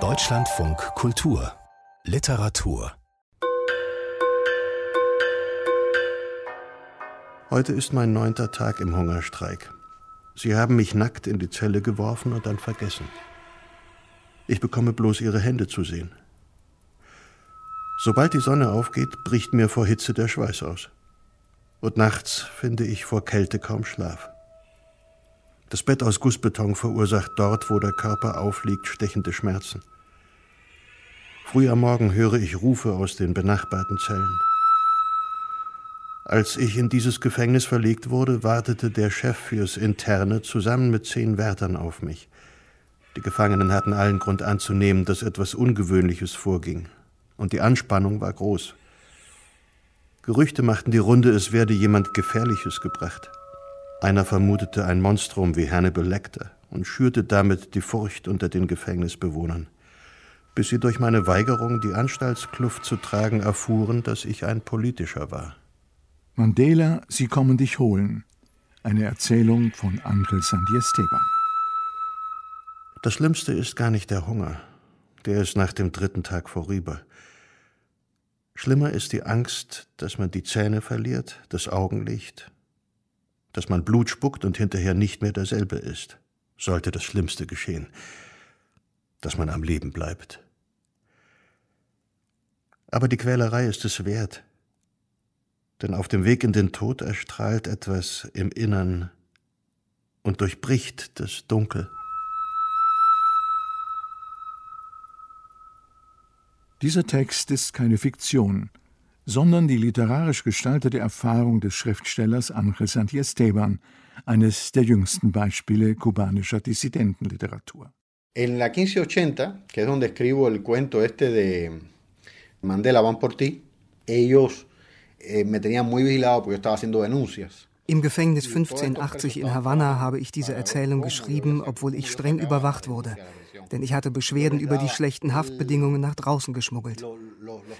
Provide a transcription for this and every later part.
Deutschlandfunk Kultur Literatur Heute ist mein neunter Tag im Hungerstreik. Sie haben mich nackt in die Zelle geworfen und dann vergessen. Ich bekomme bloß Ihre Hände zu sehen. Sobald die Sonne aufgeht, bricht mir vor Hitze der Schweiß aus. Und nachts finde ich vor Kälte kaum Schlaf. Das Bett aus Gussbeton verursacht dort, wo der Körper aufliegt, stechende Schmerzen. Früh am Morgen höre ich Rufe aus den benachbarten Zellen. Als ich in dieses Gefängnis verlegt wurde, wartete der Chef fürs Interne zusammen mit zehn Wärtern auf mich. Die Gefangenen hatten allen Grund anzunehmen, dass etwas Ungewöhnliches vorging, und die Anspannung war groß. Gerüchte machten die Runde, es werde jemand Gefährliches gebracht. Einer vermutete ein Monstrum wie Hannibal Lecter und schürte damit die Furcht unter den Gefängnisbewohnern, bis sie durch meine Weigerung, die Anstaltskluft zu tragen, erfuhren, dass ich ein politischer war. Mandela, sie kommen dich holen. Eine Erzählung von Angel Sandy Esteban. Das Schlimmste ist gar nicht der Hunger. Der ist nach dem dritten Tag vorüber. Schlimmer ist die Angst, dass man die Zähne verliert, das Augenlicht, dass man Blut spuckt und hinterher nicht mehr derselbe ist, sollte das Schlimmste geschehen, dass man am Leben bleibt. Aber die Quälerei ist es wert, denn auf dem Weg in den Tod erstrahlt etwas im Innern und durchbricht das Dunkel. Dieser Text ist keine Fiktion, sondern die literarisch gestaltete Erfahrung des Schriftstellers Ángel Santiesteban, eines der jüngsten Beispiele kubanischer Dissidentenliteratur. En la 1580, que es donde escribo el cuento este de Mandela van por ti, ellos eh, me tenían muy vigilado porque yo estaba haciendo denuncias. Im Gefängnis 1580 in Havanna habe ich diese Erzählung geschrieben, obwohl ich streng überwacht wurde denn ich hatte Beschwerden über die schlechten Haftbedingungen nach draußen geschmuggelt.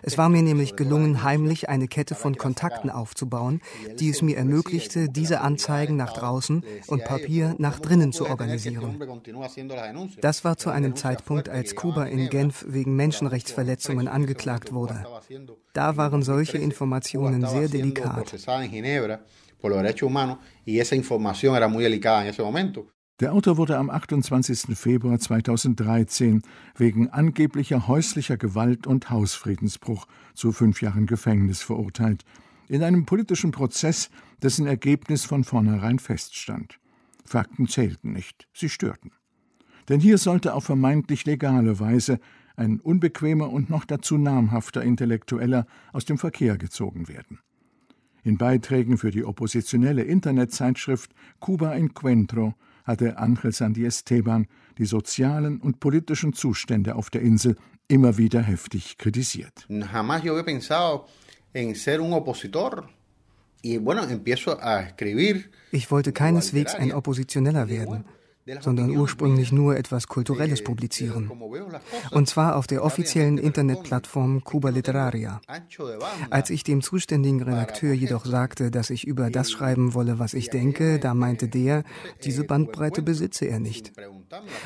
Es war mir nämlich gelungen, heimlich eine Kette von Kontakten aufzubauen, die es mir ermöglichte, diese Anzeigen nach draußen und Papier nach drinnen zu organisieren. Das war zu einem Zeitpunkt, als Kuba in Genf wegen Menschenrechtsverletzungen angeklagt wurde. Da waren solche Informationen sehr delikat. Por los derechos humanos y esa información era muy delicada en ese momento. Der Autor wurde am 28. Februar 2013 wegen angeblicher häuslicher Gewalt und Hausfriedensbruch zu fünf Jahren Gefängnis verurteilt, in einem politischen Prozess, dessen Ergebnis von vornherein feststand. Fakten zählten nicht, sie störten. Denn hier sollte auf vermeintlich legale Weise ein unbequemer und noch dazu namhafter Intellektueller aus dem Verkehr gezogen werden. In Beiträgen für die oppositionelle Internetzeitschrift Cuba Encuentro hatte Ángel Sandy Esteban die sozialen und politischen Zustände auf der Insel immer wieder heftig kritisiert. Jamás yo había pensado en ser un opositor. Ich wollte keineswegs ein Oppositioneller werden sondern ursprünglich nur etwas Kulturelles publizieren. Und zwar auf der offiziellen Internetplattform Cuba Literaria. Als ich dem zuständigen Redakteur jedoch sagte, dass ich über das schreiben wolle, was ich denke, da meinte der, diese Bandbreite besitze er nicht.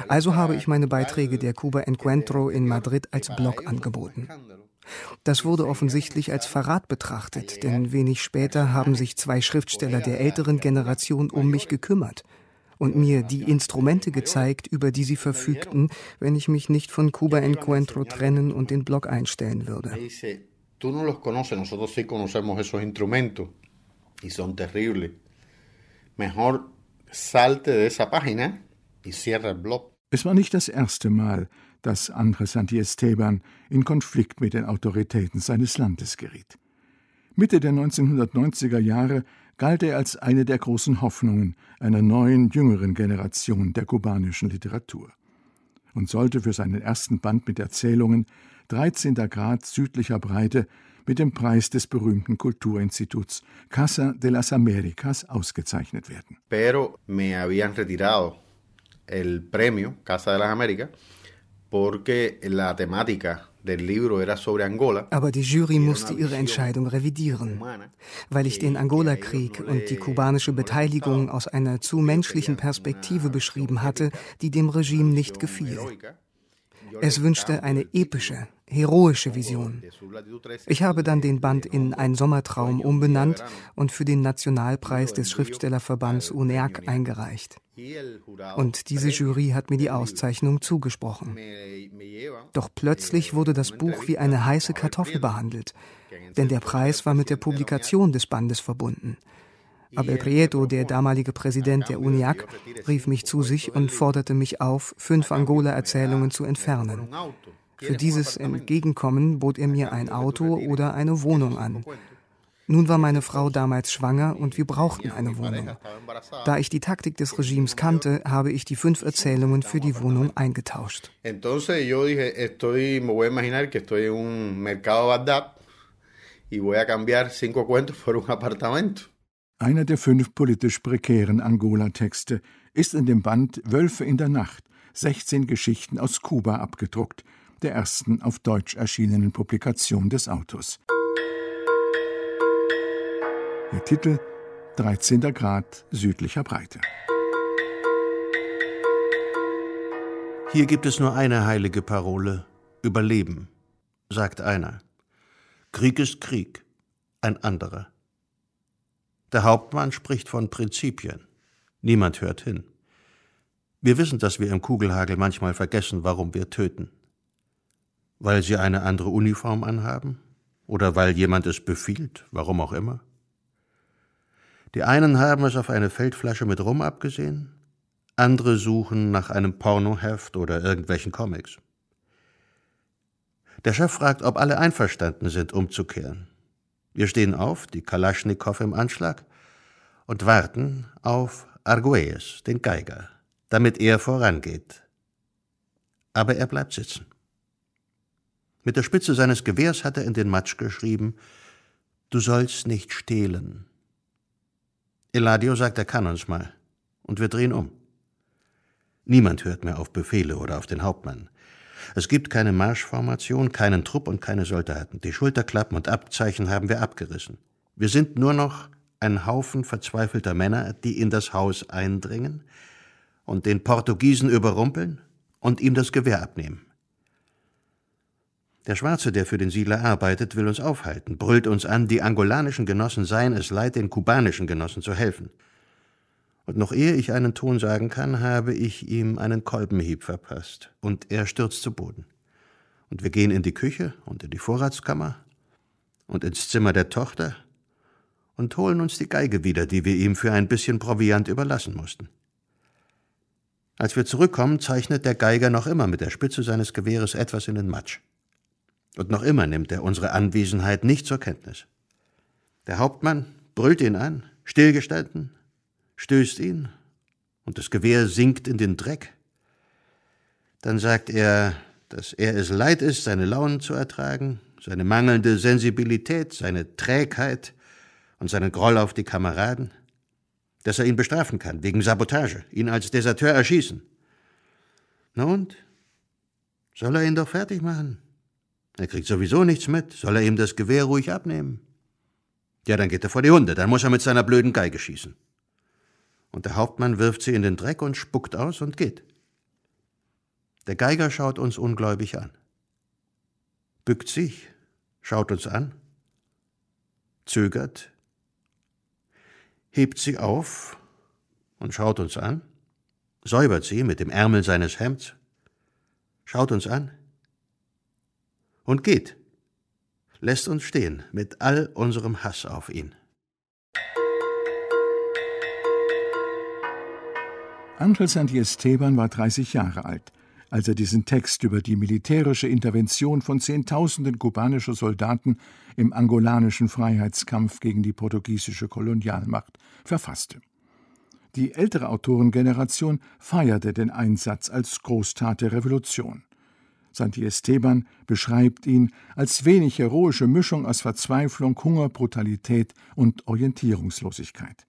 Also habe ich meine Beiträge der Cuba Encuentro in Madrid als Blog angeboten. Das wurde offensichtlich als Verrat betrachtet, denn wenig später haben sich zwei Schriftsteller der älteren Generation um mich gekümmert und mir die Instrumente gezeigt, über die sie verfügten, wenn ich mich nicht von Cuba Encuentro trennen und den Blog einstellen würde. Tú no los conoces, nosotros sí conocemos esos instrumentos y son terribles. Mejor salte de esa página y cierra el blog. Es war nicht das erste Mal, dass Andrés Santi Esteban in Konflikt mit den Autoritäten seines Landes geriet. Mitte der 1990er Jahre galt er als eine der großen Hoffnungen einer neuen, jüngeren Generation der kubanischen Literatur und sollte für seinen ersten Band mit Erzählungen 13. Grad südlicher Breite mit dem Preis des berühmten Kulturinstituts Casa de las Americas ausgezeichnet werden. Pero me habían retirado el premio Casa de las Américas porque la temática Aber die Jury musste ihre Entscheidung revidieren, weil ich den Angola-Krieg und die kubanische Beteiligung aus einer zu menschlichen Perspektive beschrieben hatte, die dem Regime nicht gefiel. Es wünschte eine epische, heroische Vision. Ich habe dann den Band in Ein Sommertraum umbenannt und für den Nationalpreis des Schriftstellerverbands UNEAC eingereicht. Und diese Jury hat mir die Auszeichnung zugesprochen. Doch plötzlich wurde das Buch wie eine heiße Kartoffel behandelt, denn der Preis war mit der Publikation des Bandes verbunden. Abel Prieto, der damalige Präsident der UNIAC, rief mich zu sich und forderte mich auf, fünf Angola-Erzählungen zu entfernen. Für dieses Entgegenkommen bot er mir ein Auto oder eine Wohnung an. Nun war meine Frau damals schwanger und wir brauchten eine Wohnung. Da ich die Taktik des Regimes kannte, habe ich die fünf Erzählungen für die Wohnung eingetauscht. Einer der fünf politisch prekären Angola-Texte ist in dem Band Wölfe in der Nacht, 16 Geschichten aus Kuba abgedruckt, der ersten auf Deutsch erschienenen Publikation des Autors. Der Titel 13. Grad südlicher Breite. Hier gibt es nur eine heilige Parole Überleben, sagt einer. Krieg ist Krieg, ein anderer. Der Hauptmann spricht von Prinzipien. Niemand hört hin. Wir wissen, dass wir im Kugelhagel manchmal vergessen, warum wir töten. Weil sie eine andere Uniform anhaben? Oder weil jemand es befiehlt, warum auch immer? Die einen haben es auf eine Feldflasche mit Rum abgesehen, andere suchen nach einem Pornoheft oder irgendwelchen Comics. Der Chef fragt, ob alle einverstanden sind, umzukehren. Wir stehen auf, die Kalaschnikow im Anschlag, und warten auf Arguelles, den Geiger, damit er vorangeht. Aber er bleibt sitzen. Mit der Spitze seines Gewehrs hat er in den Matsch geschrieben, Du sollst nicht stehlen. Eladio sagt, er kann uns mal, und wir drehen um. Niemand hört mehr auf Befehle oder auf den Hauptmann. Es gibt keine Marschformation, keinen Trupp und keine Soldaten. Die Schulterklappen und Abzeichen haben wir abgerissen. Wir sind nur noch ein Haufen verzweifelter Männer, die in das Haus eindringen und den Portugiesen überrumpeln und ihm das Gewehr abnehmen. Der Schwarze, der für den Siedler arbeitet, will uns aufhalten, brüllt uns an, die angolanischen Genossen seien es leid, den kubanischen Genossen zu helfen. Und noch ehe ich einen Ton sagen kann, habe ich ihm einen Kolbenhieb verpasst, und er stürzt zu Boden. Und wir gehen in die Küche und in die Vorratskammer und ins Zimmer der Tochter und holen uns die Geige wieder, die wir ihm für ein bisschen Proviant überlassen mussten. Als wir zurückkommen, zeichnet der Geiger noch immer mit der Spitze seines Gewehres etwas in den Matsch. Und noch immer nimmt er unsere Anwesenheit nicht zur Kenntnis. Der Hauptmann brüllt ihn an, stillgestanden, stößt ihn und das Gewehr sinkt in den Dreck. Dann sagt er, dass er es leid ist, seine Launen zu ertragen, seine mangelnde Sensibilität, seine Trägheit und seinen Groll auf die Kameraden, dass er ihn bestrafen kann wegen Sabotage, ihn als Deserteur erschießen. Na und? Soll er ihn doch fertig machen? Er kriegt sowieso nichts mit. Soll er ihm das Gewehr ruhig abnehmen? Ja, dann geht er vor die Hunde, dann muss er mit seiner blöden Geige schießen und der Hauptmann wirft sie in den Dreck und spuckt aus und geht. Der Geiger schaut uns ungläubig an, bückt sich, schaut uns an, zögert, hebt sie auf und schaut uns an, säubert sie mit dem Ärmel seines Hemds, schaut uns an und geht, lässt uns stehen mit all unserem Hass auf ihn. Angel Santiesteban war 30 Jahre alt, als er diesen Text über die militärische Intervention von Zehntausenden kubanischer Soldaten im angolanischen Freiheitskampf gegen die portugiesische Kolonialmacht verfasste. Die ältere Autorengeneration feierte den Einsatz als Großtat der Revolution. Santiesteban beschreibt ihn als wenig heroische Mischung aus Verzweiflung, Hunger, Brutalität und Orientierungslosigkeit.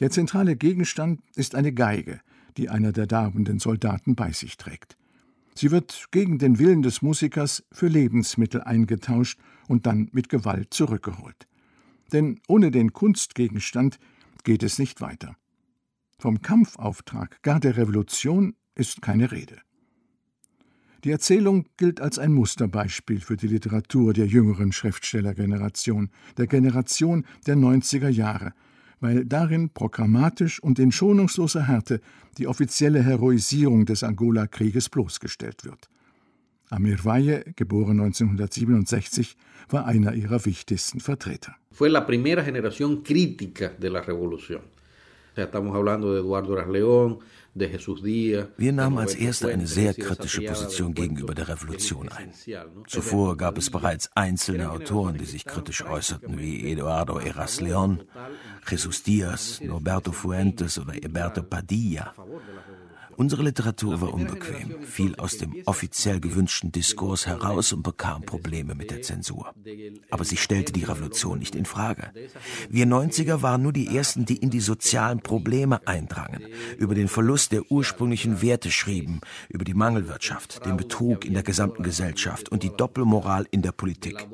Der zentrale Gegenstand ist eine Geige, die einer der darbenden Soldaten bei sich trägt. Sie wird gegen den Willen des Musikers für Lebensmittel eingetauscht und dann mit Gewalt zurückgeholt. Denn ohne den Kunstgegenstand geht es nicht weiter. Vom Kampfauftrag, gar der Revolution, ist keine Rede. Die Erzählung gilt als ein Musterbeispiel für die Literatur der jüngeren Schriftstellergeneration, der Generation der 90er Jahre, weil darin programmatisch und in schonungsloser Härte die offizielle Heroisierung des Angola-Krieges bloßgestellt wird. Amir Valle, geboren 1967, war einer ihrer wichtigsten Vertreter. Fue la primera generación crítica de la revolución. Estamos hablando de Eduardo León, wir nahmen als Erste eine sehr kritische Position gegenüber der Revolution ein. Zuvor gab es bereits einzelne Autoren, die sich kritisch äußerten, wie Eduardo Eras León, Jesus Diaz, Norberto Fuentes oder Eberto Padilla. Unsere Literatur war unbequem, fiel aus dem offiziell gewünschten Diskurs heraus und bekam Probleme mit der Zensur. Aber sie stellte die Revolution nicht in Frage. Wir 90er waren nur die Ersten, die in die sozialen Probleme eindrangen, über den Verlust der ursprünglichen Werte schrieben, über die Mangelwirtschaft, den Betrug in der gesamten Gesellschaft und die Doppelmoral in der Politik.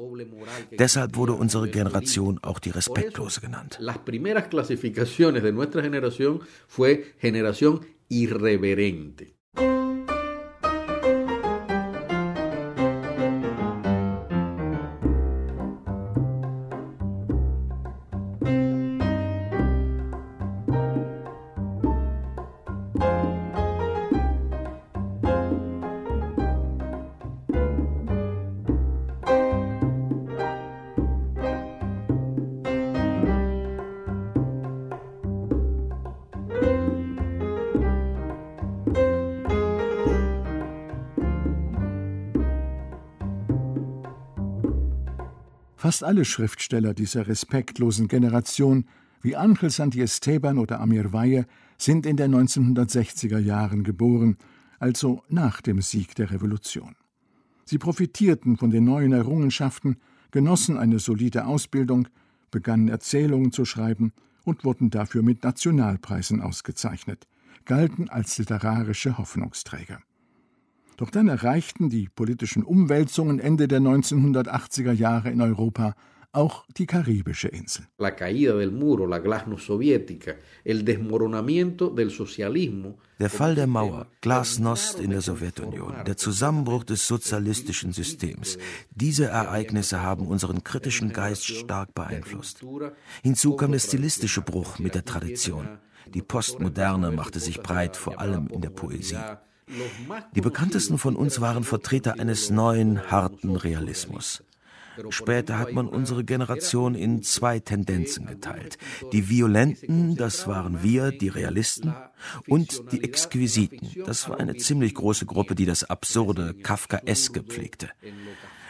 Deshalb wurde unsere Generation auch die Respektlose genannt. Las primeras clasificaciones de nuestra generación fue generación irreverente. Fast alle Schriftsteller dieser respektlosen Generation, wie Angel Santiesteban oder Amir Valle, sind in den 1960er Jahren geboren, also nach dem Sieg der Revolution. Sie profitierten von den neuen Errungenschaften, genossen eine solide Ausbildung, begannen Erzählungen zu schreiben und wurden dafür mit Nationalpreisen ausgezeichnet, galten als literarische Hoffnungsträger. Doch dann erreichten die politischen Umwälzungen Ende der 1980er Jahre in Europa auch die karibische Insel. La caída del muro, la glasnost soviética, el desmoronamiento del socialismo. Der Fall der Mauer, Glasnost in der Sowjetunion, der Zusammenbruch des sozialistischen Systems. Diese Ereignisse haben unseren kritischen Geist stark beeinflusst. Hinzu kam der stilistische Bruch mit der Tradition. Die Postmoderne machte sich breit, vor allem in der Poesie. Die bekanntesten von uns waren Vertreter eines neuen, harten Realismus. Später hat man unsere Generation in zwei Tendenzen geteilt. Die Violenten, das waren wir, die Realisten, und die Exquisiten, das war eine ziemlich große Gruppe, die das absurde, Kafkaeske pflegte.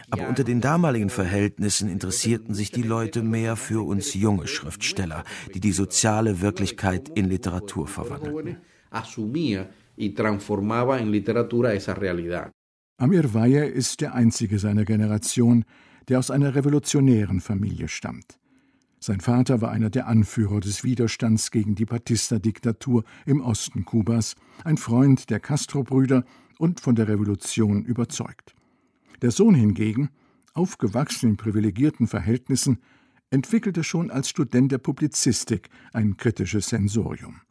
Aber unter den damaligen Verhältnissen interessierten sich die Leute mehr für uns junge Schriftsteller, die die soziale Wirklichkeit in Literatur verwandelten y transformaba en literatura esa realidad. Amir Valle ist der einzige seiner Generation, der aus einer revolutionären Familie stammt. Sein Vater war einer der Anführer des Widerstands gegen die Batista-Diktatur im Osten Kubas, ein Freund der Castro-Brüder und von der Revolution überzeugt. Der Sohn hingegen, aufgewachsen in privilegierten Verhältnissen, entwickelte schon als Student der Publizistik ein kritisches Sensorium.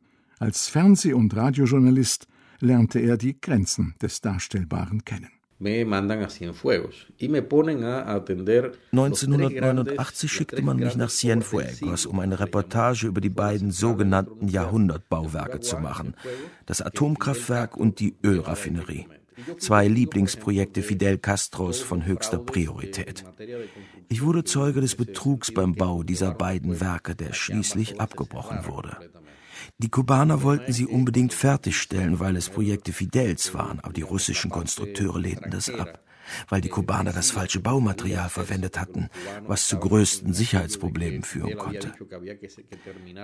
Als Fernseh- und Radiojournalist lernte er die Grenzen des Darstellbaren kennen. 1989 schickte man mich nach Cienfuegos, um eine Reportage über die beiden sogenannten Jahrhundertbauwerke zu machen, das Atomkraftwerk und die Ölraffinerie. Zwei Lieblingsprojekte Fidel Castros von höchster Priorität. Ich wurde Zeuge des Betrugs beim Bau dieser beiden Werke, der schließlich abgebrochen wurde. Die Kubaner wollten sie unbedingt fertigstellen, weil es Projekte Fidels waren, aber die russischen Konstrukteure lehnten das ab, weil die Kubaner das falsche Baumaterial verwendet hatten, was zu größten Sicherheitsproblemen führen konnte.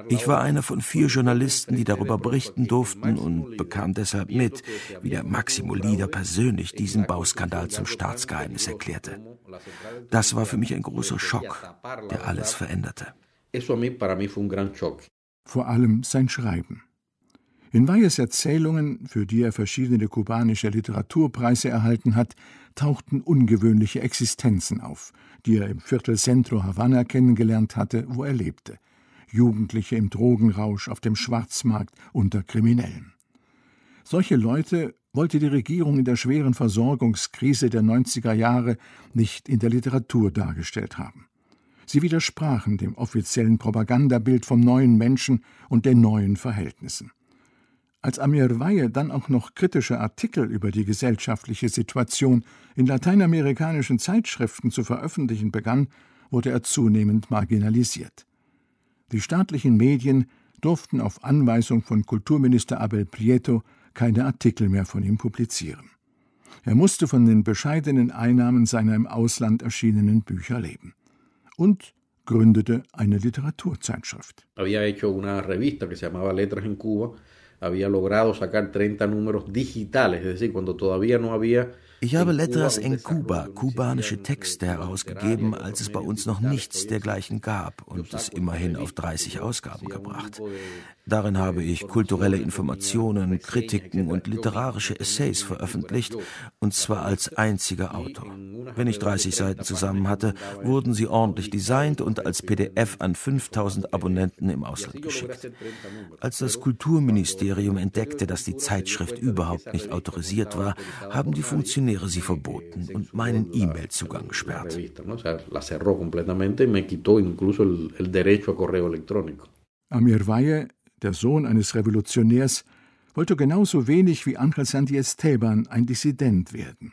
Ich war einer von vier Journalisten, die darüber berichten durften und bekam deshalb mit, wie der Maximo Lieder persönlich diesen Bauskandal zum Staatsgeheimnis erklärte. Das war für mich ein großer Schock, der alles veränderte. Vor allem sein Schreiben. In Weyes Erzählungen, für die er verschiedene kubanische Literaturpreise erhalten hat, tauchten ungewöhnliche Existenzen auf, die er im Viertel Centro Havanna kennengelernt hatte, wo er lebte. Jugendliche im Drogenrausch auf dem Schwarzmarkt unter Kriminellen. Solche Leute wollte die Regierung in der schweren Versorgungskrise der 90er Jahre nicht in der Literatur dargestellt haben. Sie widersprachen dem offiziellen Propagandabild vom neuen Menschen und den neuen Verhältnissen. Als Amir Weihe dann auch noch kritische Artikel über die gesellschaftliche Situation in lateinamerikanischen Zeitschriften zu veröffentlichen begann, wurde er zunehmend marginalisiert. Die staatlichen Medien durften auf Anweisung von Kulturminister Abel Prieto keine Artikel mehr von ihm publizieren. Er musste von den bescheidenen Einnahmen seiner im Ausland erschienenen Bücher leben. Und gründete eine Literaturzeitschrift. Había hecho una revista que se llamaba Letras en Cuba había logrado sacar 30 números digitales, es decir, cuando todavía no había Ich habe Letras en Cuba, kubanische Texte herausgegeben, als es bei uns noch nichts dergleichen gab und es immerhin auf 30 Ausgaben gebracht. Darin habe ich kulturelle Informationen, Kritiken und literarische Essays veröffentlicht, und zwar als einziger Autor. Wenn ich 30 Seiten zusammen hatte, wurden sie ordentlich designt und als PDF an 5000 Abonnenten im Ausland geschickt. Als das Kulturministerium entdeckte, dass die Zeitschrift überhaupt nicht autorisiert war, haben die Funktionäre sie verboten und meinen E-Mail-Zugang gesperrt. Amir Valle der Sohn eines Revolutionärs, wollte genauso wenig wie Angel Santi Esteban ein Dissident werden.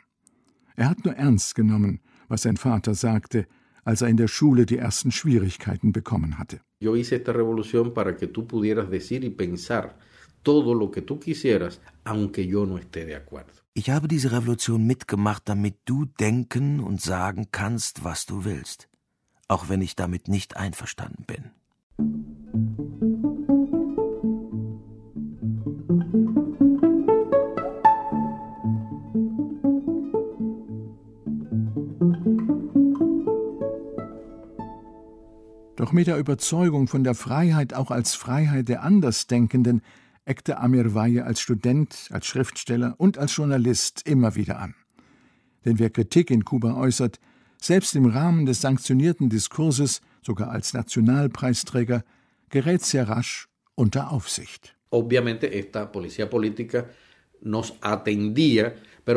Er hat nur ernst genommen, was sein Vater sagte, als er in der Schule die ersten Schwierigkeiten bekommen hatte. Yo hice esta revolución para que tú pudieras decir y pensar todo lo que tú quisieras, aunque yo no esté de acuerdo. Ich habe diese Revolution mitgemacht, damit du denken und sagen kannst, was du willst, auch wenn ich damit nicht einverstanden bin. Mit der Überzeugung von der Freiheit auch als Freiheit der Andersdenkenden eckte Amir Valle als Student, als Schriftsteller und als Journalist immer wieder an. Denn wer Kritik in Kuba äußert, selbst im Rahmen des sanktionierten Diskurses, sogar als Nationalpreisträger, gerät sehr rasch unter Aufsicht. Obviamente esta policía política nos atendía die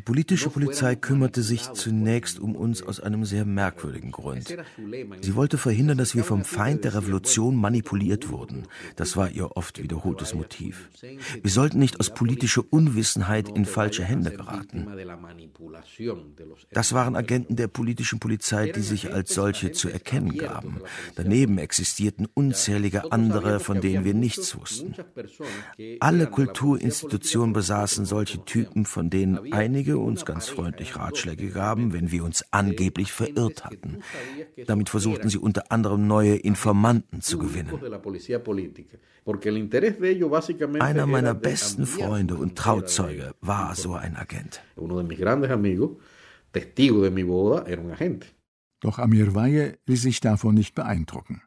politische Polizei kümmerte sich zunächst um uns aus einem sehr merkwürdigen Grund. Sie wollte verhindern, dass wir vom Feind der Revolution manipuliert wurden. Das war ihr oft wiederholtes Motiv. Wir sollten nicht aus politischer Unwissenheit in falsche Hände geraten. Das waren Agenten der politischen Polizei, die sich als solche zu erkennen gaben. Daneben existierten unzählige andere, von denen wir nichts wussten. Alle Kulturinstitutionen Redaktion besaßen solche Typen, von denen einige uns ganz freundlich Ratschläge gaben, wenn wir uns angeblich verirrt hatten. Damit versuchten sie unter anderem neue Informanten zu gewinnen. Einer meiner besten Freunde und Trauzeuge war so ein Agent. Doch Amir Valle ließ sich davon nicht beeindrucken.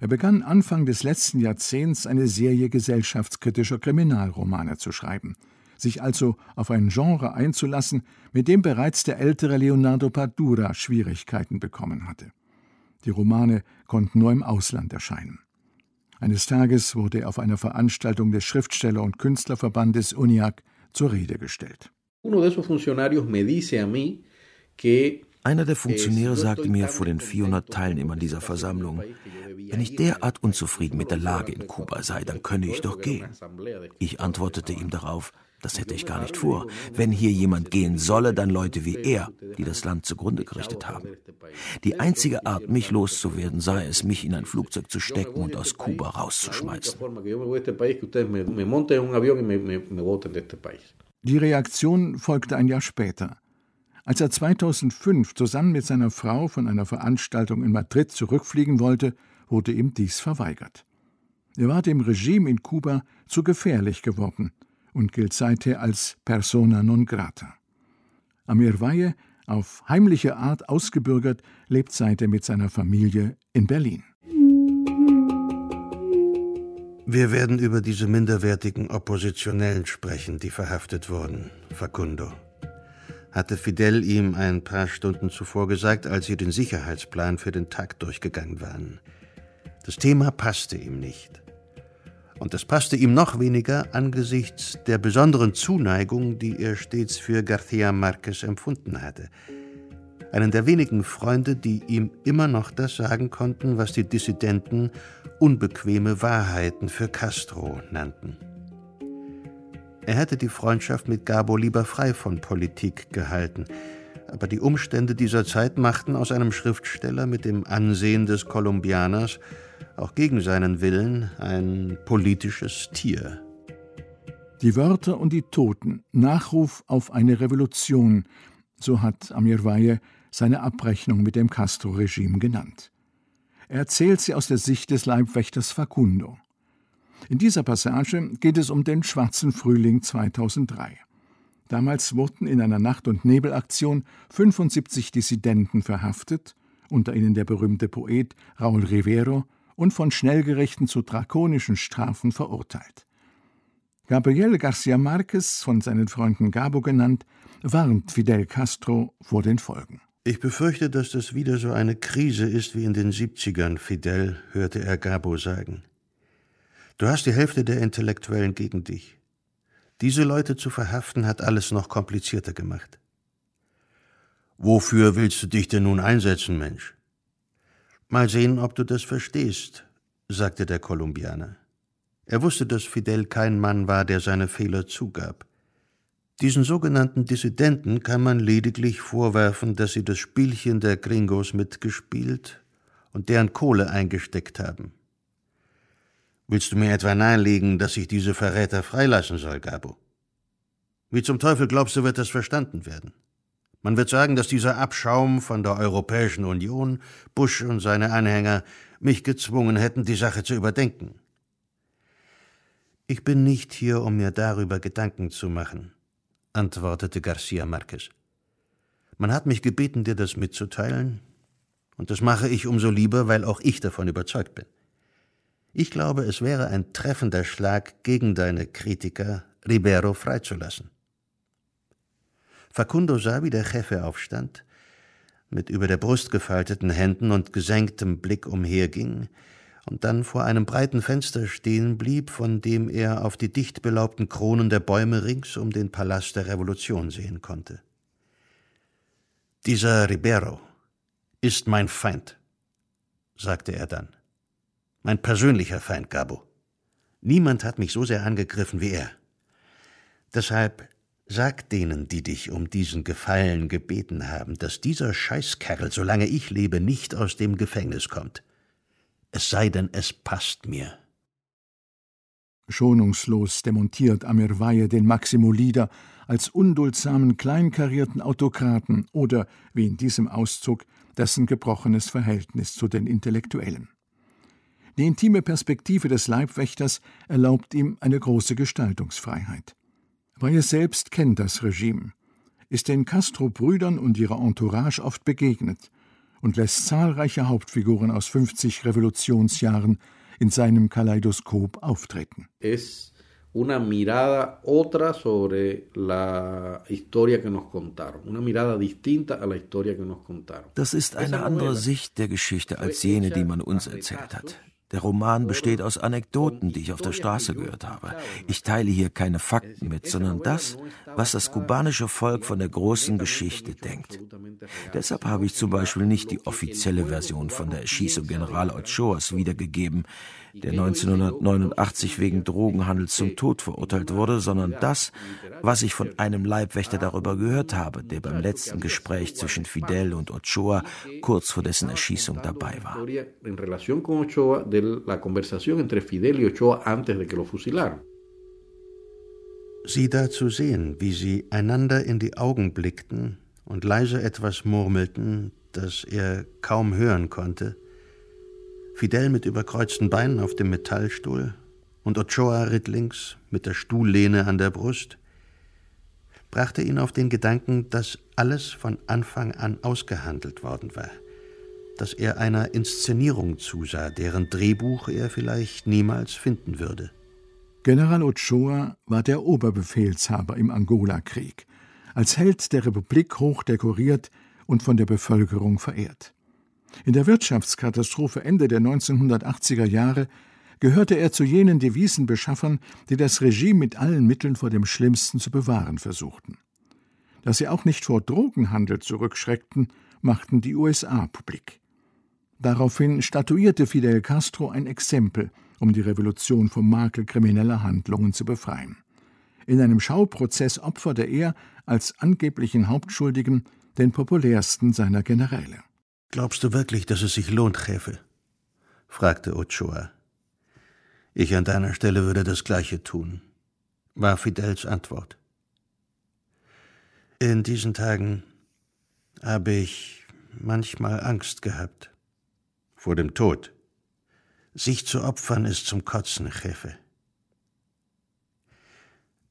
Er begann Anfang des letzten Jahrzehnts eine Serie gesellschaftskritischer Kriminalromane zu schreiben, sich also auf ein Genre einzulassen, mit dem bereits der ältere Leonardo Padura Schwierigkeiten bekommen hatte. Die Romane konnten nur im Ausland erscheinen. Eines Tages wurde er auf einer Veranstaltung des Schriftsteller- und Künstlerverbandes UNIAC zur Rede gestellt. Uno de esos funcionarios me dice a mí que einer der Funktionäre sagte mir vor den 400 Teilnehmern dieser Versammlung, wenn ich derart unzufrieden mit der Lage in Kuba sei, dann könne ich doch gehen. Ich antwortete ihm darauf, das hätte ich gar nicht vor. Wenn hier jemand gehen solle, dann Leute wie er, die das Land zugrunde gerichtet haben. Die einzige Art, mich loszuwerden, sei es, mich in ein Flugzeug zu stecken und aus Kuba rauszuschmeißen. Die Reaktion folgte ein Jahr später. Als er 2005 zusammen mit seiner Frau von einer Veranstaltung in Madrid zurückfliegen wollte, wurde ihm dies verweigert. Er war dem Regime in Kuba zu gefährlich geworden und gilt seither als persona non grata. Amir Valle, auf heimliche Art ausgebürgert, lebt seither mit seiner Familie in Berlin. Wir werden über diese minderwertigen Oppositionellen sprechen, die verhaftet wurden, Facundo. Hatte Fidel ihm ein paar Stunden zuvor gesagt, als sie den Sicherheitsplan für den Tag durchgegangen waren. Das Thema passte ihm nicht. Und das passte ihm noch weniger angesichts der besonderen Zuneigung, die er stets für García Márquez empfunden hatte. Einen der wenigen Freunde, die ihm immer noch das sagen konnten, was die Dissidenten unbequeme Wahrheiten für Castro nannten. Er hätte die Freundschaft mit Gabo lieber frei von Politik gehalten, aber die Umstände dieser Zeit machten aus einem Schriftsteller mit dem Ansehen des Kolumbianers auch gegen seinen Willen ein politisches Tier. Die Wörter und die Toten, Nachruf auf eine Revolution, so hat Amir Weihe seine Abrechnung mit dem Castro-Regime genannt. Er erzählt sie aus der Sicht des Leibwächters Facundo. In dieser Passage geht es um den schwarzen Frühling 2003. Damals wurden in einer Nacht- und Nebelaktion 75 Dissidenten verhaftet, unter ihnen der berühmte Poet Raúl Rivero und von Schnellgerichten zu drakonischen Strafen verurteilt. Gabriel García Márquez, von seinen Freunden Gabo genannt, warnt Fidel Castro vor den Folgen. Ich befürchte, dass das wieder so eine Krise ist wie in den 70ern, Fidel, hörte er Gabo sagen. Du hast die Hälfte der Intellektuellen gegen dich. Diese Leute zu verhaften hat alles noch komplizierter gemacht. Wofür willst du dich denn nun einsetzen, Mensch? Mal sehen, ob du das verstehst, sagte der Kolumbianer. Er wusste, dass Fidel kein Mann war, der seine Fehler zugab. Diesen sogenannten Dissidenten kann man lediglich vorwerfen, dass sie das Spielchen der Gringos mitgespielt und deren Kohle eingesteckt haben. Willst du mir etwa nahelegen, dass ich diese Verräter freilassen soll, Gabo? Wie zum Teufel glaubst du, wird das verstanden werden? Man wird sagen, dass dieser Abschaum von der Europäischen Union, Bush und seine Anhänger, mich gezwungen hätten, die Sache zu überdenken. Ich bin nicht hier, um mir darüber Gedanken zu machen, antwortete Garcia Marquez. Man hat mich gebeten, dir das mitzuteilen, und das mache ich umso lieber, weil auch ich davon überzeugt bin. Ich glaube, es wäre ein treffender Schlag gegen deine Kritiker, Ribeiro freizulassen. Facundo sah, wie der Chefe aufstand, mit über der Brust gefalteten Händen und gesenktem Blick umherging und dann vor einem breiten Fenster stehen blieb, von dem er auf die dicht belaubten Kronen der Bäume rings um den Palast der Revolution sehen konnte. Dieser Ribeiro ist mein Feind, sagte er dann. Mein persönlicher Feind, Gabo. Niemand hat mich so sehr angegriffen wie er. Deshalb Sag denen, die dich um diesen Gefallen gebeten haben, dass dieser Scheißkerl, solange ich lebe, nicht aus dem Gefängnis kommt. Es sei denn, es passt mir. Schonungslos demontiert Amir Weihe den Maximo Lieder als unduldsamen, kleinkarierten Autokraten oder, wie in diesem Auszug, dessen gebrochenes Verhältnis zu den Intellektuellen. Die intime Perspektive des Leibwächters erlaubt ihm eine große Gestaltungsfreiheit. Breyer selbst kennt das Regime, ist den Castro-Brüdern und ihrer Entourage oft begegnet und lässt zahlreiche Hauptfiguren aus 50 Revolutionsjahren in seinem Kaleidoskop auftreten. Es una mirada otra sobre la historia que nos contaron, una mirada distinta a la historia que nos contaron. Das ist eine andere Sicht der Geschichte als jene, die man uns erzählt hat. Der Roman besteht aus Anekdoten, die ich auf der Straße gehört habe. Ich teile hier keine Fakten mit, sondern das, was das kubanische Volk von der großen Geschichte denkt. Deshalb habe ich zum Beispiel nicht die offizielle Version von der Erschießung General Ochoas wiedergegeben, der 1989 wegen Drogenhandels zum Tod verurteilt wurde, sondern das, was ich von einem Leibwächter darüber gehört habe, der beim letzten Gespräch zwischen Fidel und Ochoa kurz vor dessen Erschießung dabei war. Sie da zu sehen, wie sie einander in die Augen blickten und leise etwas murmelten, das er kaum hören konnte, Fidel mit überkreuzten Beinen auf dem Metallstuhl und Ochoa ritt links mit der Stuhllehne an der Brust, brachte ihn auf den Gedanken, dass alles von Anfang an ausgehandelt worden war, dass er einer Inszenierung zusah, deren Drehbuch er vielleicht niemals finden würde. General Ochoa war der Oberbefehlshaber im Angola-Krieg, als Held der Republik hoch dekoriert und von der Bevölkerung verehrt. In der Wirtschaftskatastrophe Ende der 1980er Jahre gehörte er zu jenen Devisenbeschaffern, die das Regime mit allen Mitteln vor dem Schlimmsten zu bewahren versuchten. Dass sie auch nicht vor Drogenhandel zurückschreckten, machten die USA publik. Daraufhin statuierte Fidel Castro ein Exempel, um die Revolution vom Makel krimineller Handlungen zu befreien. In einem Schauprozess opferte er als angeblichen Hauptschuldigen den populärsten seiner Generäle. Glaubst du wirklich, dass es sich lohnt, Chefe? fragte Ochoa. Ich an deiner Stelle würde das Gleiche tun, war Fidels Antwort. In diesen Tagen habe ich manchmal Angst gehabt vor dem Tod. Sich zu opfern ist zum Kotzen, Chefe.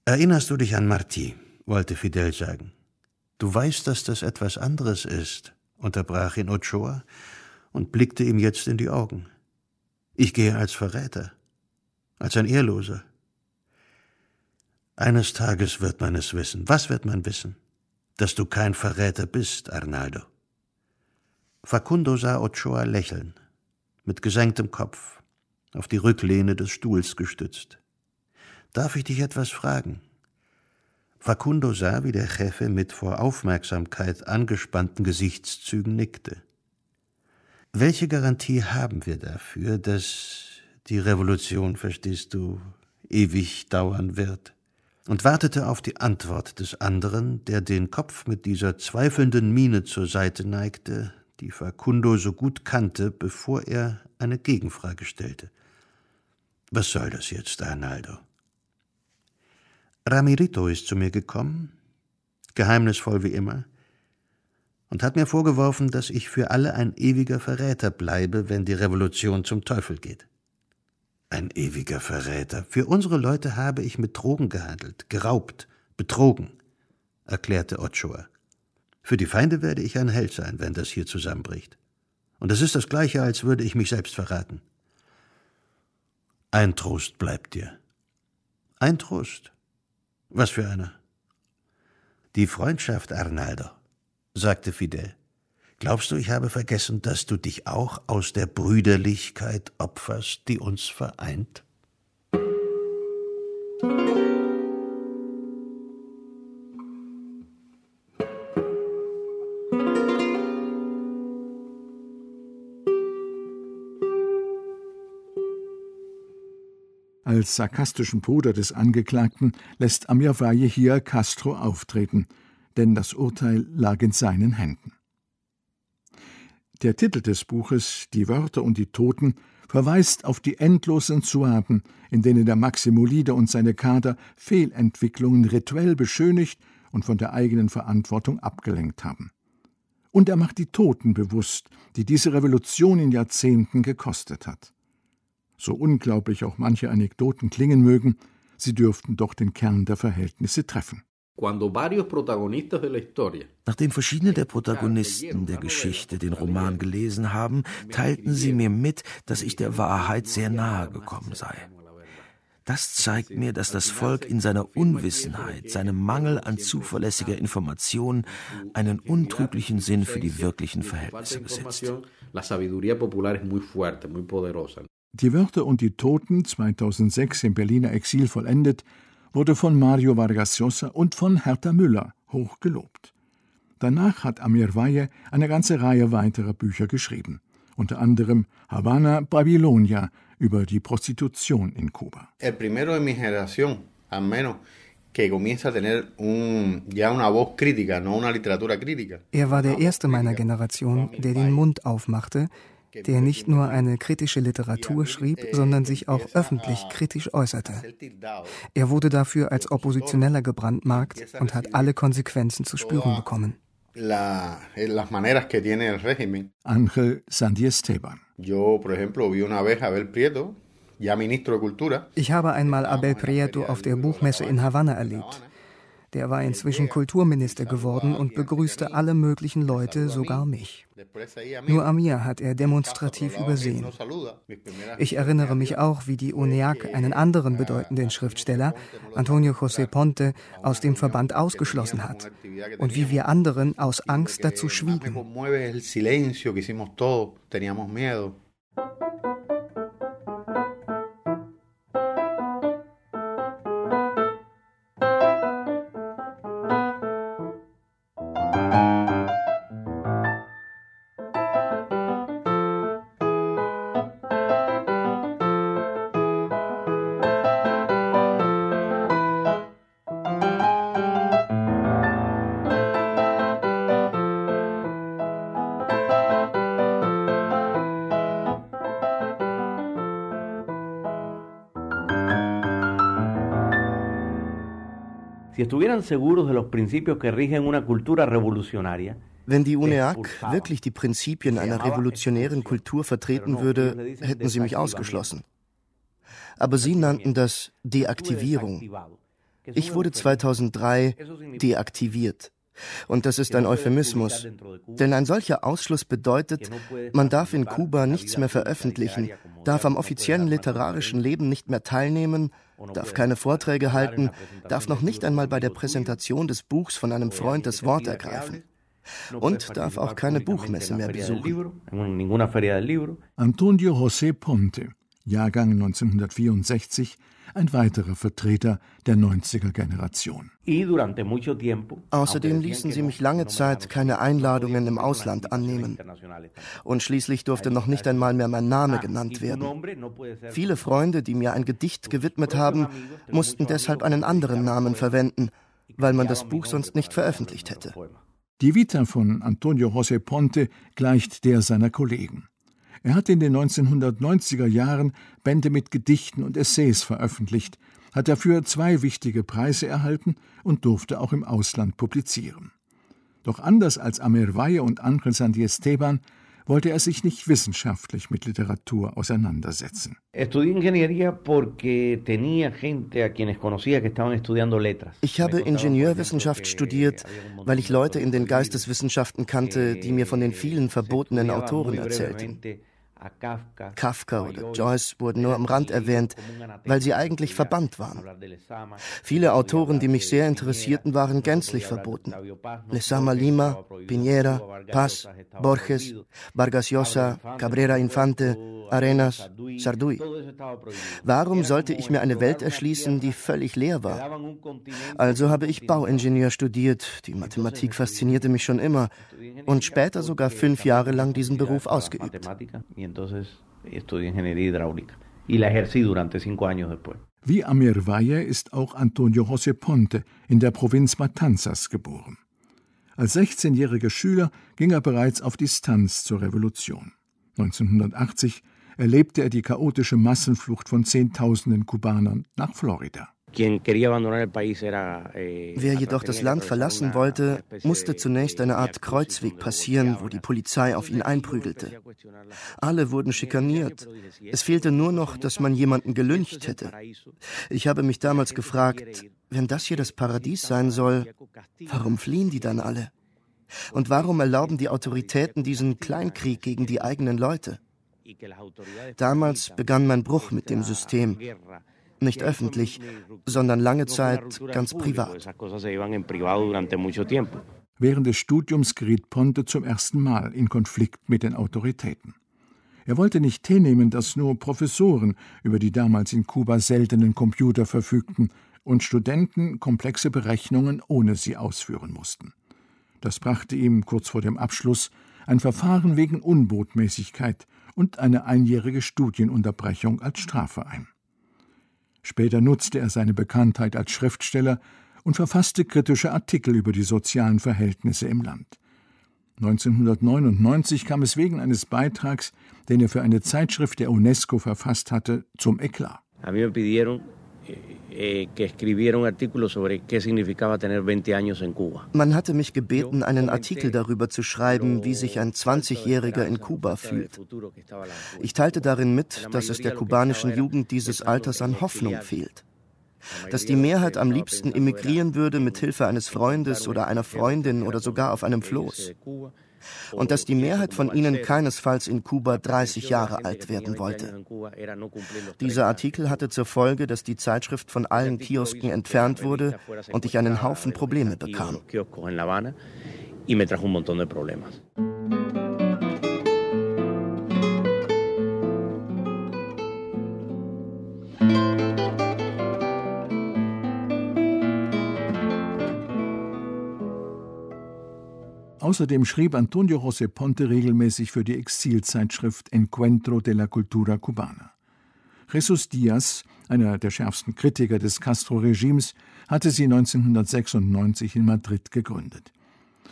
Erinnerst du dich an Marti? wollte Fidel sagen. Du weißt, dass das etwas anderes ist, unterbrach ihn Ochoa und blickte ihm jetzt in die Augen. Ich gehe als Verräter, als ein Ehrloser. Eines Tages wird man es wissen. Was wird man wissen? Dass du kein Verräter bist, Arnaldo. Facundo sah Ochoa lächeln, mit gesenktem Kopf, auf die Rücklehne des Stuhls gestützt. Darf ich dich etwas fragen? Facundo sah, wie der Chefe mit vor Aufmerksamkeit angespannten Gesichtszügen nickte. Welche Garantie haben wir dafür, dass die Revolution, verstehst du, ewig dauern wird? Und wartete auf die Antwort des anderen, der den Kopf mit dieser zweifelnden Miene zur Seite neigte, die Facundo so gut kannte, bevor er eine Gegenfrage stellte. Was soll das jetzt, Arnaldo? Ramirito ist zu mir gekommen, geheimnisvoll wie immer, und hat mir vorgeworfen, dass ich für alle ein ewiger Verräter bleibe, wenn die Revolution zum Teufel geht. Ein ewiger Verräter. Für unsere Leute habe ich mit Drogen gehandelt, geraubt, betrogen, erklärte Ochoa. Für die Feinde werde ich ein Held sein, wenn das hier zusammenbricht. Und es ist das Gleiche, als würde ich mich selbst verraten. Ein Trost bleibt dir. Ein Trost. Was für einer? Die Freundschaft, Arnaldo, sagte Fidel. Glaubst du, ich habe vergessen, dass du dich auch aus der Brüderlichkeit opferst, die uns vereint? Als sarkastischen Bruder des Angeklagten lässt Amir hier Castro auftreten, denn das Urteil lag in seinen Händen. Der Titel des Buches Die Wörter und die Toten verweist auf die endlosen Suaden, in denen der Maximolide und seine Kader Fehlentwicklungen rituell beschönigt und von der eigenen Verantwortung abgelenkt haben. Und er macht die Toten bewusst, die diese Revolution in Jahrzehnten gekostet hat. So unglaublich auch manche Anekdoten klingen mögen, sie dürften doch den Kern der Verhältnisse treffen. Nachdem verschiedene der Protagonisten der Geschichte den Roman gelesen haben, teilten sie mir mit, dass ich der Wahrheit sehr nahe gekommen sei. Das zeigt mir, dass das Volk in seiner Unwissenheit, seinem Mangel an zuverlässiger Information einen untrüglichen Sinn für die wirklichen Verhältnisse besitzt. Die Wörter und die Toten, 2006 im Berliner Exil vollendet, wurde von Mario Vargas Llosa und von Hertha Müller hoch gelobt. Danach hat Amir Valle eine ganze Reihe weiterer Bücher geschrieben, unter anderem Havana Babilonia über die Prostitution in Kuba. El primero de mi generación, al menos, que comienza a tener un, ya una voz crítica, no una literatura crítica. Er war der erste meiner Generation, der den Mund aufmachte, der nicht nur eine kritische Literatur schrieb, sondern sich auch öffentlich kritisch äußerte. Er wurde dafür als Oppositioneller gebrandmarkt und hat alle Konsequenzen zu spüren bekommen. Angel Sandiesteban. Ich habe einmal Abel Prieto auf der Buchmesse in Havanna erlebt. Der war inzwischen Kulturminister geworden und begrüßte alle möglichen Leute, sogar mich. Nur Amir hat er demonstrativ übersehen. Ich erinnere mich auch, wie die UNEAC einen anderen bedeutenden Schriftsteller, Antonio José Ponte, aus dem Verband ausgeschlossen hat und wie wir anderen aus Angst dazu schwiegen. Si estuvieran seguros de los principios que rigen una cultura revolucionaria, wenn die UNEAC wirklich die Prinzipien einer revolutionären Kultur vertreten würde, hätten sie mich ausgeschlossen. Aber sie nannten das Deaktivierung. Ich wurde 2003 deaktiviert. Und das ist ein Euphemismus. Denn ein solcher Ausschluss bedeutet, man darf in Kuba nichts mehr veröffentlichen, darf am offiziellen literarischen Leben nicht mehr teilnehmen darf keine Vorträge halten, darf noch nicht einmal bei der Präsentation des Buchs von einem Freund das Wort ergreifen und darf auch keine Buchmesse mehr besuchen. Antonio José Ponte, Jahrgang 1964, ein weiterer Vertreter der 90er Generation. Außerdem ließen sie mich lange Zeit keine Einladungen im Ausland annehmen. Und schließlich durfte noch nicht einmal mehr mein Name ah, genannt werden. Viele Freunde, die mir ein Gedicht gewidmet haben, mussten deshalb einen anderen Namen verwenden, weil man das Buch sonst nicht veröffentlicht hätte. Die Vita von Antonio José Ponte gleicht der seiner Kollegen. Er hat in den 1990er Jahren Bände mit Gedichten und Essays veröffentlicht, hat dafür zwei wichtige Preise erhalten und durfte auch im Ausland publizieren. Doch anders als Amir Valle und Angel Sandy Esteban wollte er sich nicht wissenschaftlich mit Literatur auseinandersetzen. Ich habe Ingenieurwissenschaft studiert, weil ich Leute in den Geisteswissenschaften kannte, die mir von den vielen verbotenen Autoren erzählten. Kafka oder Joyce wurden nur am Rand erwähnt, weil sie eigentlich verbannt waren. Viele Autoren, die mich sehr interessierten, waren gänzlich verboten. Lezama Lima, Piñera, Paz, Borges, Vargas Llosa, Cabrera Infante, Arenas, Sarduy. Warum sollte ich mir eine Welt erschließen, die völlig leer war? Also habe ich Bauingenieur studiert, die Mathematik faszinierte mich schon immer und später sogar fünf Jahre lang diesen Beruf ausgeübt entonces estudié ingeniería hidráulica y la ejercí durante cinco años después. Wie Amir Valle ist auch Antonio José Ponte in der Provinz Matanzas geboren. Als 16-jähriger Schüler ging er bereits auf Distanz zur Revolution. 1980 erlebte er die chaotische Massenflucht von Zehntausenden Kubanern nach Florida. Eh, Wer jedoch das Land verlassen wollte, musste zunächst eine Art Kreuzweg passieren, wo die Polizei auf ihn einprügelte. Alle wurden schikaniert. Es fehlte nur noch, dass man jemanden gelyncht hätte. Ich habe mich damals gefragt, wenn das hier das Paradies sein soll, warum fliehen die dann alle? Und warum erlauben die Autoritäten diesen Kleinkrieg gegen die eigenen Leute? Damals begann mein Bruch mit dem System nicht öffentlich, sondern lange Zeit ganz privat. Während des Studiums geriet Ponte zum ersten Mal in Konflikt mit den Autoritäten. Er wollte nicht hinnehmen, dass nur Professoren über die damals in Kuba seltenen Computer verfügten und Studenten komplexe Berechnungen ohne sie ausführen mussten. Das brachte ihm kurz vor dem Abschluss ein Verfahren wegen Unbotmäßigkeit und eine einjährige Studienunterbrechung als Strafe ein. Später nutzte er seine Bekanntheit als Schriftsteller und verfasste kritische Artikel über die sozialen Verhältnisse im Land. 1999 kam es wegen eines Beitrags, den er für eine Zeitschrift der UNESCO verfasst hatte, zum Eklat. Eh, Man hatte mich gebeten, einen Artikel darüber zu schreiben, wie sich ein 20-Jähriger in Kuba fühlt. Ich teilte darin mit, dass es der kubanischen Jugend dieses Alters an Hoffnung fehlt. dass die Mehrheit am liebsten emigrieren würde mit Hilfe eines Freundes oder einer Freundin oder sogar auf einem Floß. Und dass die Mehrheit von ihnen keinesfalls in Kuba 30 Jahre alt werden wollte. Dieser Artikel hatte zur Folge, dass die Zeitschrift von allen Kiosken entfernt wurde und ich einen Haufen Probleme bekam. Außerdem schrieb Antonio José Ponte regelmäßig für die Exilzeitschrift Encuentro de la Cultura Cubana. Jesus Diaz, einer der schärfsten Kritiker des Castro-Regimes, hatte sie 1996 in Madrid gegründet.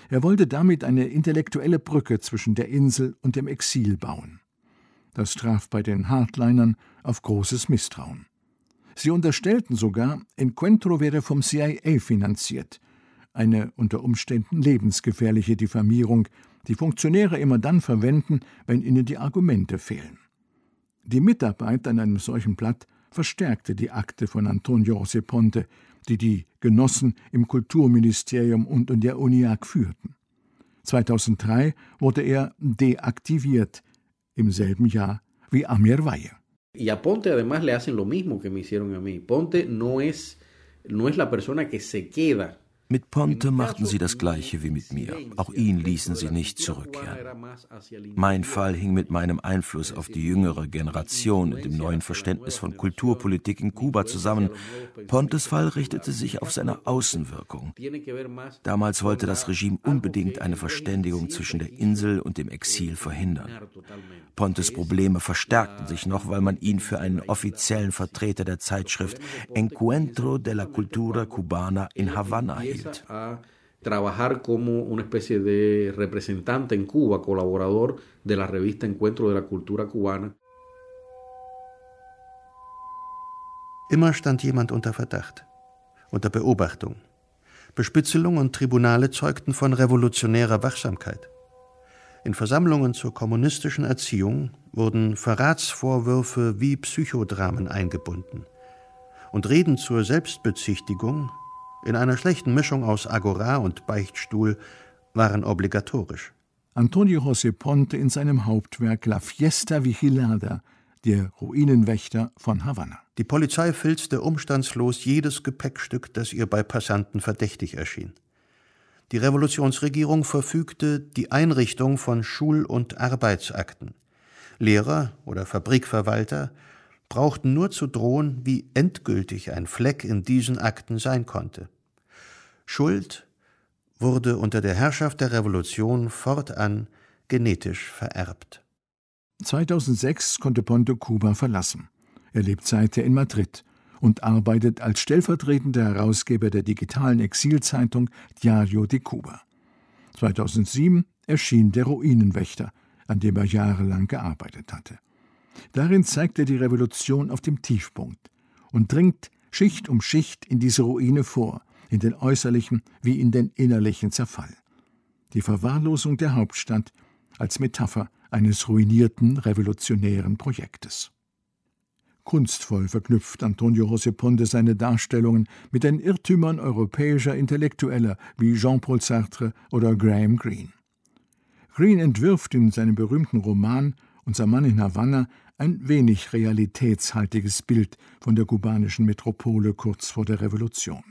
Er wollte damit eine intellektuelle Brücke zwischen der Insel und dem Exil bauen. Das traf bei den Hardlinern auf großes Misstrauen. Sie unterstellten sogar, Encuentro wäre vom CIA finanziert eine unter Umständen lebensgefährliche Diffamierung, die Funktionäre immer dann verwenden, wenn ihnen die Argumente fehlen. Die Mitarbeit an einem solchen Blatt verstärkte die Akte von Antonio Ponte, die die Genossen im Kulturministerium und in der UNIAC führten. 2003 wurde er deaktiviert, im selben Jahr wie Amir Valle. Y a Ponte además le hacen lo mismo que me hicieron a mí. Ponte no es, no es la persona que se queda mit Ponte machten sie das Gleiche wie mit mir. Auch ihn ließen sie nicht zurückkehren. Mein Fall hing mit meinem Einfluss auf die jüngere Generation und dem neuen Verständnis von Kulturpolitik in Kuba zusammen. Pontes Fall richtete sich auf seine Außenwirkung. Damals wollte das Regime unbedingt eine Verständigung zwischen der Insel und dem Exil verhindern. Pontes Probleme verstärkten sich noch, weil man ihn für einen offiziellen Vertreter der Zeitschrift Encuentro de la Cultura Cubana in Havanna hielt Cubana. Immer stand jemand unter Verdacht, unter Beobachtung. Bespitzelung und Tribunale zeugten von revolutionärer Wachsamkeit. In Versammlungen zur kommunistischen Erziehung wurden Verratsvorwürfe wie Psychodramen eingebunden. Und Reden zur Selbstbezichtigung in einer schlechten Mischung aus Agora und Beichtstuhl, waren obligatorisch. Antonio José Ponte in seinem Hauptwerk La Fiesta Vigilada, der Ruinenwächter von Havanna. Die Polizei filzte umstandslos jedes Gepäckstück, das ihr bei Passanten verdächtig erschien. Die Revolutionsregierung verfügte die Einrichtung von Schul- und Arbeitsakten. Lehrer oder Fabrikverwalter brauchten nur zu drohen, wie endgültig ein Fleck in diesen Akten sein konnte. Schuld wurde unter der Herrschaft der Revolution fortan genetisch vererbt. 2006 konnte Ponte Kuba verlassen. Er lebt seither in Madrid und arbeitet als stellvertretender Herausgeber der digitalen Exilzeitung Diario de Cuba. 2007 erschien Der Ruinenwächter, an dem er jahrelang gearbeitet hatte. Darin zeigt er die Revolution auf dem Tiefpunkt und dringt Schicht um Schicht in diese Ruine vor, in den äußerlichen wie in den innerlichen Zerfall. Die Verwahrlosung der Hauptstadt als Metapher eines ruinierten revolutionären Projektes. Kunstvoll verknüpft Antonio José Ponte seine Darstellungen mit den Irrtümern europäischer Intellektueller wie Jean-Paul Sartre oder Graham Greene. Greene entwirft in seinem berühmten Roman Unser Mann in Havanna ein wenig realitätshaltiges Bild von der kubanischen Metropole kurz vor der Revolution.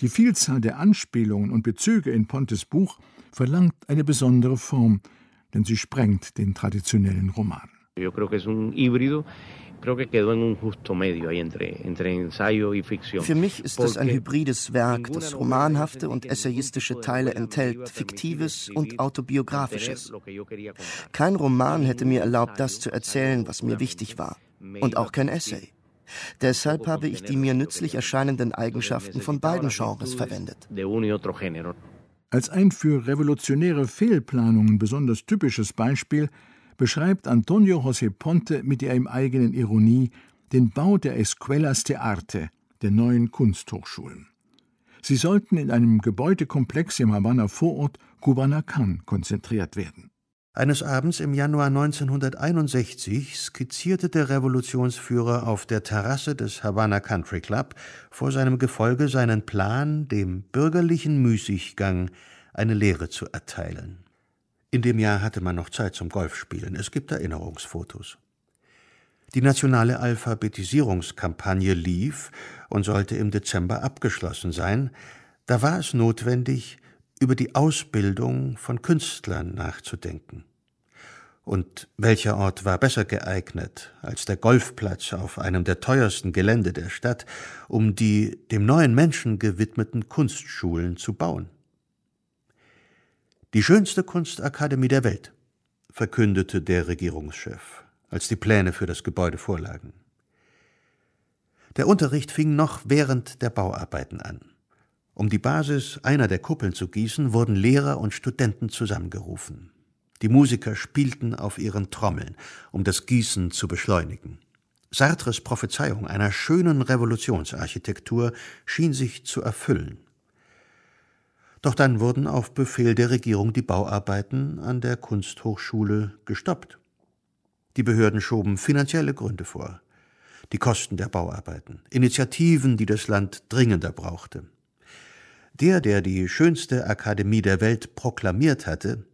Die Vielzahl der Anspielungen und Bezüge in Pontes Buch verlangt eine besondere Form, denn sie sprengt den traditionellen Roman. Yo creo que es un híbrido Für mich ist es ein hybrides Werk, das romanhafte und essayistische Teile enthält, fiktives und autobiografisches. Kein Roman hätte mir erlaubt, das zu erzählen, was mir wichtig war. Und auch kein Essay. Deshalb habe ich die mir nützlich erscheinenden Eigenschaften von beiden Genres verwendet. Als ein für revolutionäre Fehlplanungen besonders typisches Beispiel beschreibt Antonio José Ponte mit der eigenen Ironie den Bau der Escuelas de Arte, der neuen Kunsthochschulen. Sie sollten in einem Gebäudekomplex im Havanna Vorort Cubanacan konzentriert werden. Eines Abends im Januar 1961 skizzierte der Revolutionsführer auf der Terrasse des Havana Country Club vor seinem Gefolge seinen Plan, dem bürgerlichen Müßiggang eine Lehre zu erteilen. In dem Jahr hatte man noch Zeit zum Golfspielen. Es gibt Erinnerungsfotos. Die nationale Alphabetisierungskampagne lief und sollte im Dezember abgeschlossen sein. Da war es notwendig, über die Ausbildung von Künstlern nachzudenken. Und welcher Ort war besser geeignet als der Golfplatz auf einem der teuersten Gelände der Stadt, um die dem neuen Menschen gewidmeten Kunstschulen zu bauen? Die schönste Kunstakademie der Welt, verkündete der Regierungschef, als die Pläne für das Gebäude vorlagen. Der Unterricht fing noch während der Bauarbeiten an. Um die Basis einer der Kuppeln zu gießen, wurden Lehrer und Studenten zusammengerufen. Die Musiker spielten auf ihren Trommeln, um das Gießen zu beschleunigen. Sartres Prophezeiung einer schönen Revolutionsarchitektur schien sich zu erfüllen. Doch dann wurden auf Befehl der Regierung die Bauarbeiten an der Kunsthochschule gestoppt. Die Behörden schoben finanzielle Gründe vor, die Kosten der Bauarbeiten, Initiativen, die das Land dringender brauchte. Der, der die schönste Akademie der Welt proklamiert hatte,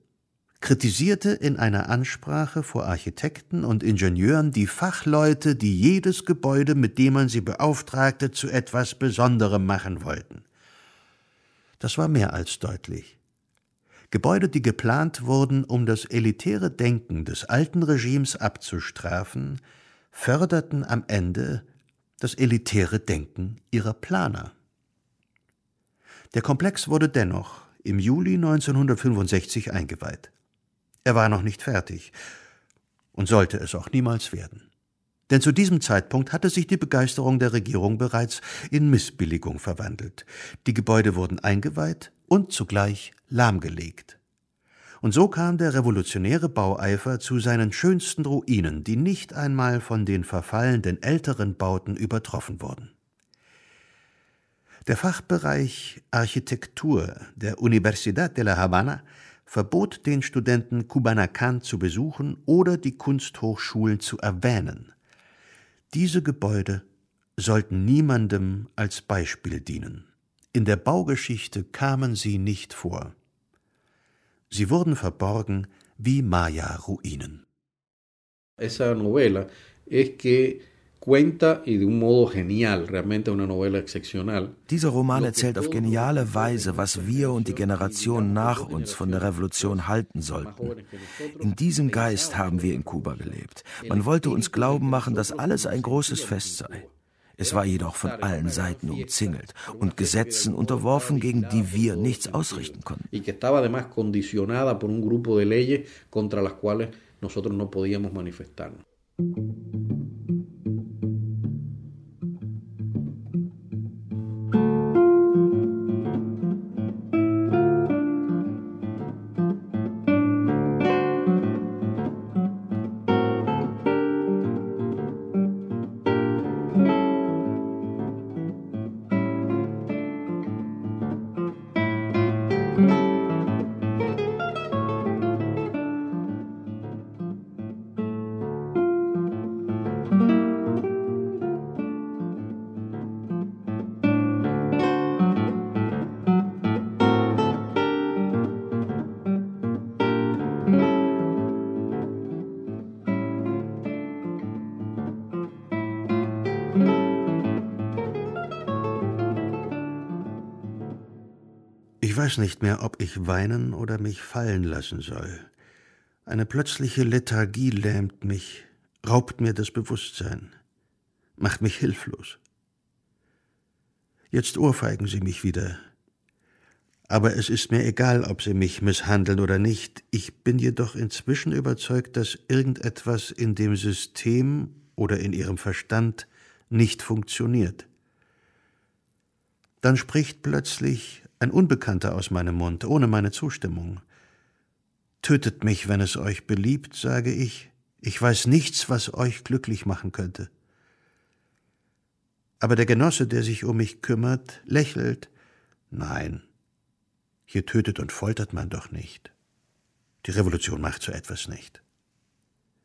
kritisierte in einer Ansprache vor Architekten und Ingenieuren die Fachleute, die jedes Gebäude, mit dem man sie beauftragte, zu etwas Besonderem machen wollten. Das war mehr als deutlich. Gebäude, die geplant wurden, um das elitäre Denken des alten Regimes abzustrafen, förderten am Ende das elitäre Denken ihrer Planer. Der Komplex wurde dennoch im Juli 1965 eingeweiht. Er war noch nicht fertig und sollte es auch niemals werden. Denn zu diesem Zeitpunkt hatte sich die Begeisterung der Regierung bereits in Missbilligung verwandelt. Die Gebäude wurden eingeweiht und zugleich lahmgelegt. Und so kam der revolutionäre Baueifer zu seinen schönsten Ruinen, die nicht einmal von den verfallenden älteren Bauten übertroffen wurden. Der Fachbereich Architektur der Universidad de la Habana verbot den Studenten Kubanacan zu besuchen oder die Kunsthochschulen zu erwähnen. Diese Gebäude sollten niemandem als Beispiel dienen. In der Baugeschichte kamen sie nicht vor. Sie wurden verborgen wie Maya-Ruinen. Esa novela es que dieser Roman erzählt auf geniale Weise, was wir und die Generation nach uns von der Revolution halten sollten. In diesem Geist haben wir in Kuba gelebt. Man wollte uns glauben machen, dass alles ein großes Fest sei. Es war jedoch von allen Seiten umzingelt und Gesetzen unterworfen, gegen die wir nichts ausrichten konnten. nosotros no podíamos manifestarnos. Weiß nicht mehr, ob ich weinen oder mich fallen lassen soll. Eine plötzliche Lethargie lähmt mich, raubt mir das Bewusstsein, macht mich hilflos. Jetzt ohrfeigen sie mich wieder. Aber es ist mir egal, ob sie mich misshandeln oder nicht. Ich bin jedoch inzwischen überzeugt, dass irgendetwas in dem System oder in ihrem Verstand nicht funktioniert. Dann spricht plötzlich ein Unbekannter aus meinem Mund, ohne meine Zustimmung. Tötet mich, wenn es euch beliebt, sage ich, ich weiß nichts, was euch glücklich machen könnte. Aber der Genosse, der sich um mich kümmert, lächelt, nein, hier tötet und foltert man doch nicht. Die Revolution macht so etwas nicht.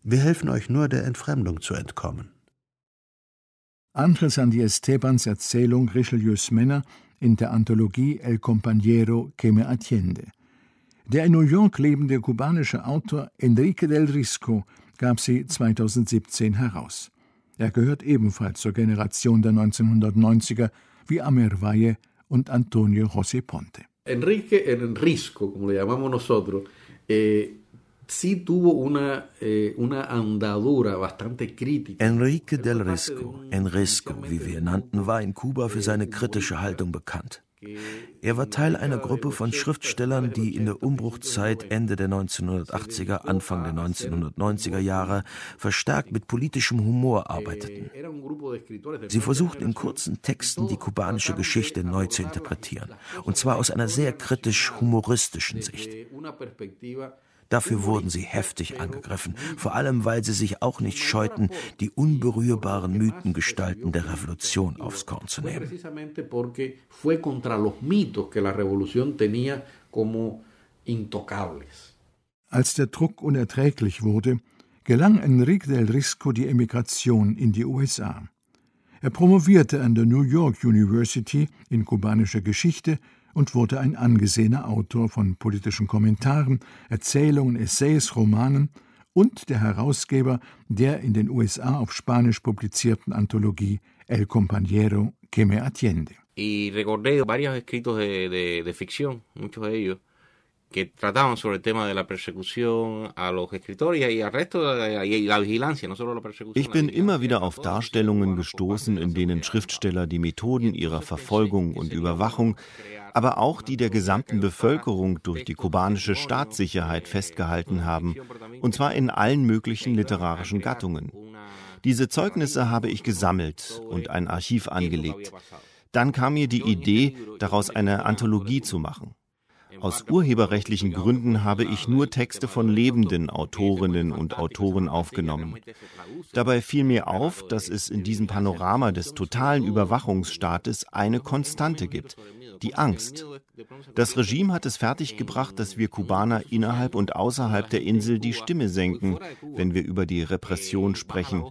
Wir helfen euch nur, der Entfremdung zu entkommen. Andres Andy Estebans Erzählung Richelieus Männer in der Anthologie El Compañero que me atiende. Der in New York lebende kubanische Autor Enrique del Risco gab sie 2017 heraus. Er gehört ebenfalls zur Generation der 1990er wie Amer Valle und Antonio José Ponte. Enrique el Risco, como le llamamos nosotros, eh, sí tuvo una, eh, una andadura bastante crítica. Enrique del Risco, Enrisco, wie wir ihn nannten, war in Kuba für seine kritische Haltung bekannt. Er war Teil einer Gruppe von Schriftstellern, die in der Umbruchzeit Ende der 1980er, Anfang der 1990er Jahre verstärkt mit politischem Humor arbeiteten. Sie versuchten in kurzen Texten die kubanische Geschichte neu zu interpretieren, und zwar aus einer sehr kritisch humoristischen Sicht. Dafür wurden sie heftig angegriffen, vor allem weil sie sich auch nicht scheuten, die unberührbaren Mythengestalten der Revolution aufs Korn zu nehmen. Als der Druck unerträglich wurde, gelang Enrique del Risco die Emigration in die USA. Er promovierte an der New York University in kubanischer Geschichte und wurde ein angesehener Autor von politischen Kommentaren, Erzählungen, Essays, Romanen und der Herausgeber der in den USA auf Spanisch publizierten Anthologie El Compañero que me atiende. Y recordé varios escritos de, de, de ficción, muchos de ellos, que trataban sobre el tema de la persecución a los escritores y al resto y la vigilancia, no solo la persecución. Ich bin immer wieder auf Darstellungen gestoßen, in denen Schriftsteller die Methoden ihrer Verfolgung und Überwachung aber auch die der gesamten Bevölkerung durch die kubanische Staatssicherheit festgehalten haben, und zwar in allen möglichen literarischen Gattungen. Diese Zeugnisse habe ich gesammelt und ein Archiv angelegt. Dann kam mir die Idee, daraus eine Anthologie zu machen. Aus urheberrechtlichen Gründen habe ich nur Texte von lebenden Autorinnen und Autoren aufgenommen. Dabei fiel mir auf, dass es in diesem Panorama des totalen Überwachungsstaates eine Konstante gibt, die Angst. Das Regime hat es fertiggebracht, dass wir Kubaner innerhalb und außerhalb der Insel die Stimme senken, wenn wir über die Repression sprechen.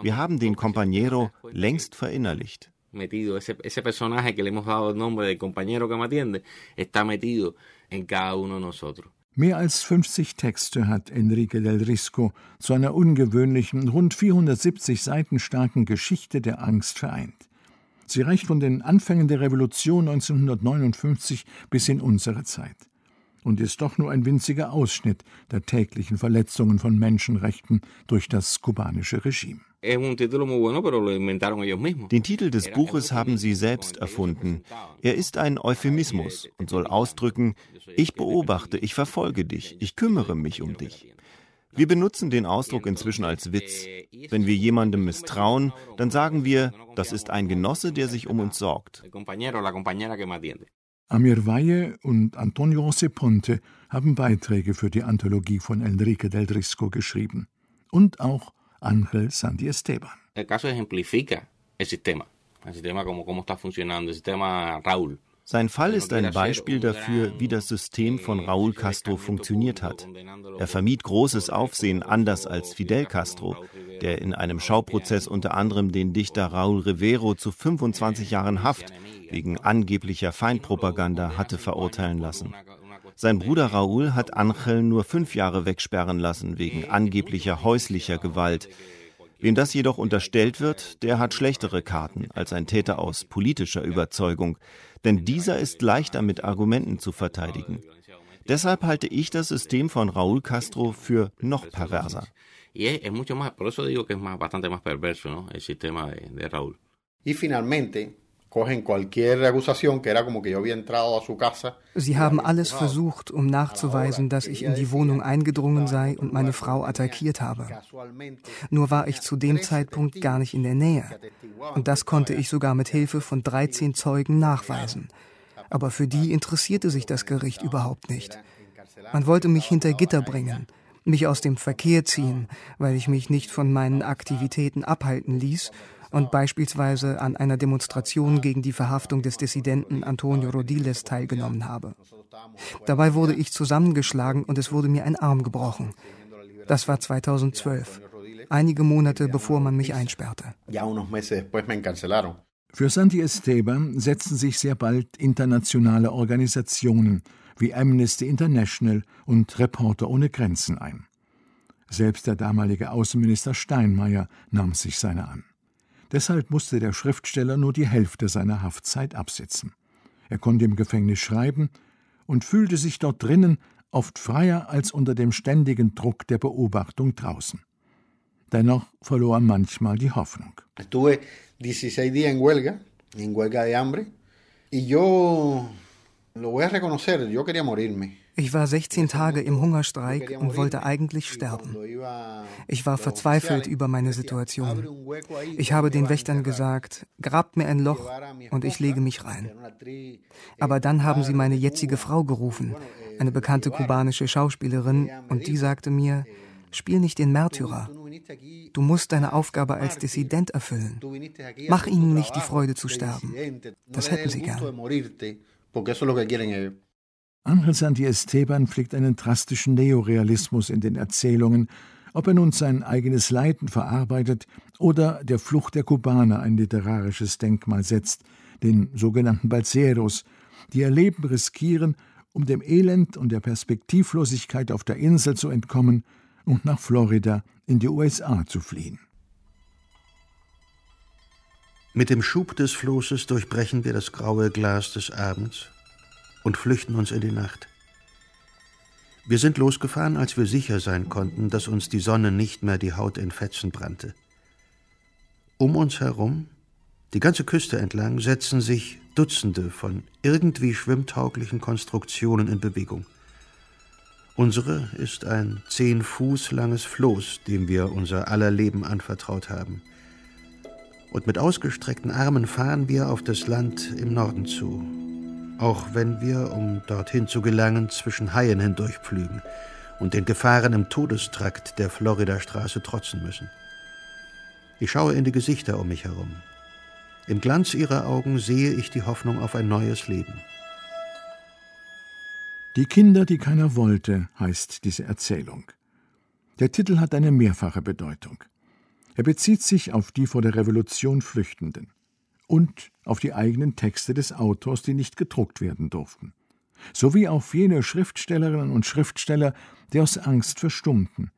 Wir haben den Compañero längst verinnerlicht. Metido, ese, ese personaje que le hemos dado el nombre de compañero que me atiende, está metido en cada uno de nosotros. Mehr als 50 Texte hat Enrique del Risco zu einer ungewöhnlichen, rund 470 Seiten starken Geschichte der Angst vereint. Sie reicht von den Anfängen der Revolution 1959 bis in unsere Zeit und ist doch nur ein winziger Ausschnitt der täglichen Verletzungen von Menschenrechten durch das kubanische Regime. Den Titel des Buches haben sie selbst erfunden. Er ist ein Euphemismus und soll ausdrücken, ich beobachte, ich verfolge dich, ich kümmere mich um dich. Wir benutzen den Ausdruck inzwischen als Witz. Wenn wir jemandem misstrauen, dann sagen wir, das ist ein Genosse, der sich um uns sorgt. Amir Valle und Antonio José Ponte haben Beiträge für die Anthologie von Enrique del Risco geschrieben. Und auch Ángel Sandy Esteban. El caso ejemplifica el sistema, el sistema como cómo está funcionando, el sistema Raúl. Sein Fall ist ein Beispiel dafür, wie das System von Raúl Castro funktioniert hat. Er vermied großes Aufsehen anders als Fidel Castro, der in einem Schauprozess unter anderem den Dichter Raúl Rivero zu 25 Jahren Haft wegen angeblicher Feindpropaganda hatte verurteilen lassen. Sein Bruder Raúl hat Angel nur fünf Jahre wegsperren lassen wegen angeblicher häuslicher Gewalt. Wem das jedoch unterstellt wird, der hat schlechtere Karten als ein Täter aus politischer Überzeugung, denn dieser ist leichter mit Argumenten zu verteidigen. Deshalb halte ich das System von Raúl Castro für noch perverser. Y finalmente, cogen cualquier acusación que era como que yo había entrado a su casa. Sie haben alles versucht, um nachzuweisen, dass ich in die Wohnung eingedrungen sei und meine Frau attackiert habe. Nur war ich zu dem Zeitpunkt gar nicht in der Nähe. Und das konnte ich sogar mit Hilfe von 13 Zeugen nachweisen. Aber für die interessierte sich das Gericht überhaupt nicht. Man wollte mich hinter Gitter bringen, mich aus dem Verkehr ziehen, weil ich mich nicht von meinen Aktivitäten abhalten ließ und beispielsweise an einer Demonstration gegen die Verhaftung des Dissidenten Antonio Rodiles teilgenommen habe. Dabei wurde ich zusammengeschlagen und es wurde mir ein Arm gebrochen. Das war 2012, einige Monate bevor man mich einsperrte. Für Santi Esteban setzten sich sehr bald internationale Organisationen wie Amnesty International und Reporter ohne Grenzen ein. Selbst der damalige Außenminister Steinmeier nahm sich seiner an. Deshalb musste der Schriftsteller nur die Hälfte seiner Haftzeit absitzen. Er konnte im Gefängnis schreiben und fühlte sich dort drinnen oft freier als unter dem ständigen Druck der Beobachtung draußen. Dennoch verlor er manchmal die Hoffnung. Estuve 16 días en huelga, en huelga de hambre, y yo lo voy a reconocer, yo quería morirme. Ich war 16 Tage im Hungerstreik und wollte eigentlich sterben. Ich war verzweifelt über meine Situation. Ich habe den Wächtern gesagt, grabt mir ein Loch und ich lege mich rein. Aber dann haben sie meine jetzige Frau gerufen, eine bekannte kubanische Schauspielerin, und die sagte mir, spiel nicht den Märtyrer. Du musst deine Aufgabe als Dissident erfüllen. Mach ihnen nicht die Freude zu sterben. Das hätten sie gern. Angel Santi Esteban pflegt einen drastischen Neorealismus in den Erzählungen, ob er nun sein eigenes Leiden verarbeitet oder der Flucht der Kubaner ein literarisches Denkmal setzt, den sogenannten Balseros, die ihr Leben riskieren, um dem Elend und der Perspektivlosigkeit auf der Insel zu entkommen und nach Florida in die USA zu fliehen. Mit dem Schub des Flosses durchbrechen wir das graue Glas des Abends und flüchten uns in die Nacht. Wir sind losgefahren, als wir sicher sein konnten, dass uns die Sonne nicht mehr die Haut in Fetzen brannte. Um uns herum, die ganze Küste entlang, setzen sich Dutzende von irgendwie schwimmtauglichen Konstruktionen in Bewegung. Unsere ist ein zehn Fuß langes Floß, dem wir unser aller Leben anvertraut haben. Und mit ausgestreckten Armen fahren wir auf das Land im Norden zu, auch wenn wir, um dorthin zu gelangen, zwischen Haien hindurchpflügen und den Gefahren im Todestrakt der Floridastraße trotzen müssen. Ich schaue in die Gesichter um mich herum. Im Glanz ihrer Augen sehe ich die Hoffnung auf ein neues Leben. Die Kinder, die keiner wollte, heißt diese Erzählung. Der Titel hat eine mehrfache Bedeutung. Er bezieht sich auf die vor der Revolution Flüchtenden und auf die eigenen Texte des Autors, die nicht gedruckt werden durften, sowie auf jene Schriftstellerinnen und Schriftsteller, die aus Angst verstummten,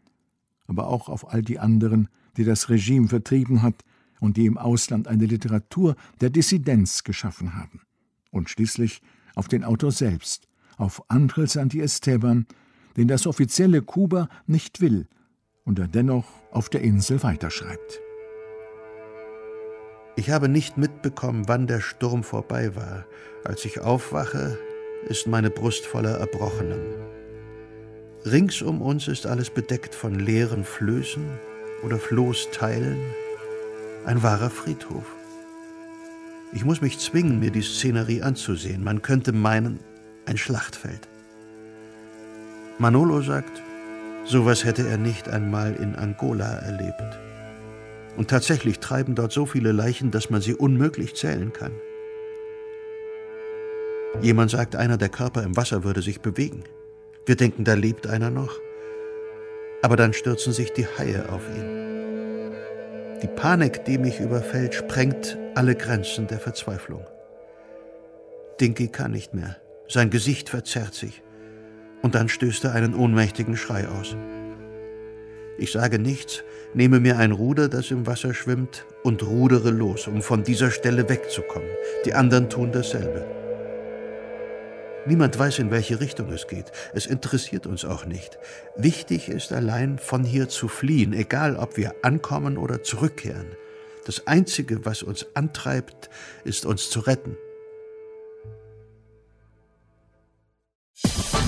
aber auch auf all die anderen, die das Regime vertrieben hat und die im Ausland eine Literatur der Dissidenz geschaffen haben, und schließlich auf den Autor selbst, auf Angel Santi Esteban, den das offizielle Kuba nicht will und er dennoch auf der Insel weiterschreibt. Ich habe nicht mitbekommen, wann der Sturm vorbei war. Als ich aufwache, ist meine Brust voller Erbrochenem. Rings um uns ist alles bedeckt von leeren Flößen oder Floßteilen. Ein wahrer Friedhof. Ich muss mich zwingen, mir die Szenerie anzusehen. Man könnte meinen, ein Schlachtfeld. Manolo sagt, sowas hätte er nicht einmal in Angola erlebt. Und tatsächlich treiben dort so viele Leichen, dass man sie unmöglich zählen kann. Jemand sagt, einer der Körper im Wasser würde sich bewegen. Wir denken, da lebt einer noch. Aber dann stürzen sich die Haie auf ihn. Die Panik, die mich überfällt, sprengt alle Grenzen der Verzweiflung. Dinky kann nicht mehr. Sein Gesicht verzerrt sich. Und dann stößt er einen ohnmächtigen Schrei aus. Ich sage nichts, nehme mir ein Ruder, das im Wasser schwimmt, und rudere los, um von dieser Stelle wegzukommen. Die anderen tun dasselbe. Niemand weiß, in welche Richtung es geht. Es interessiert uns auch nicht. Wichtig ist allein, von hier zu fliehen, egal ob wir ankommen oder zurückkehren. Das Einzige, was uns antreibt, ist uns zu retten. Musik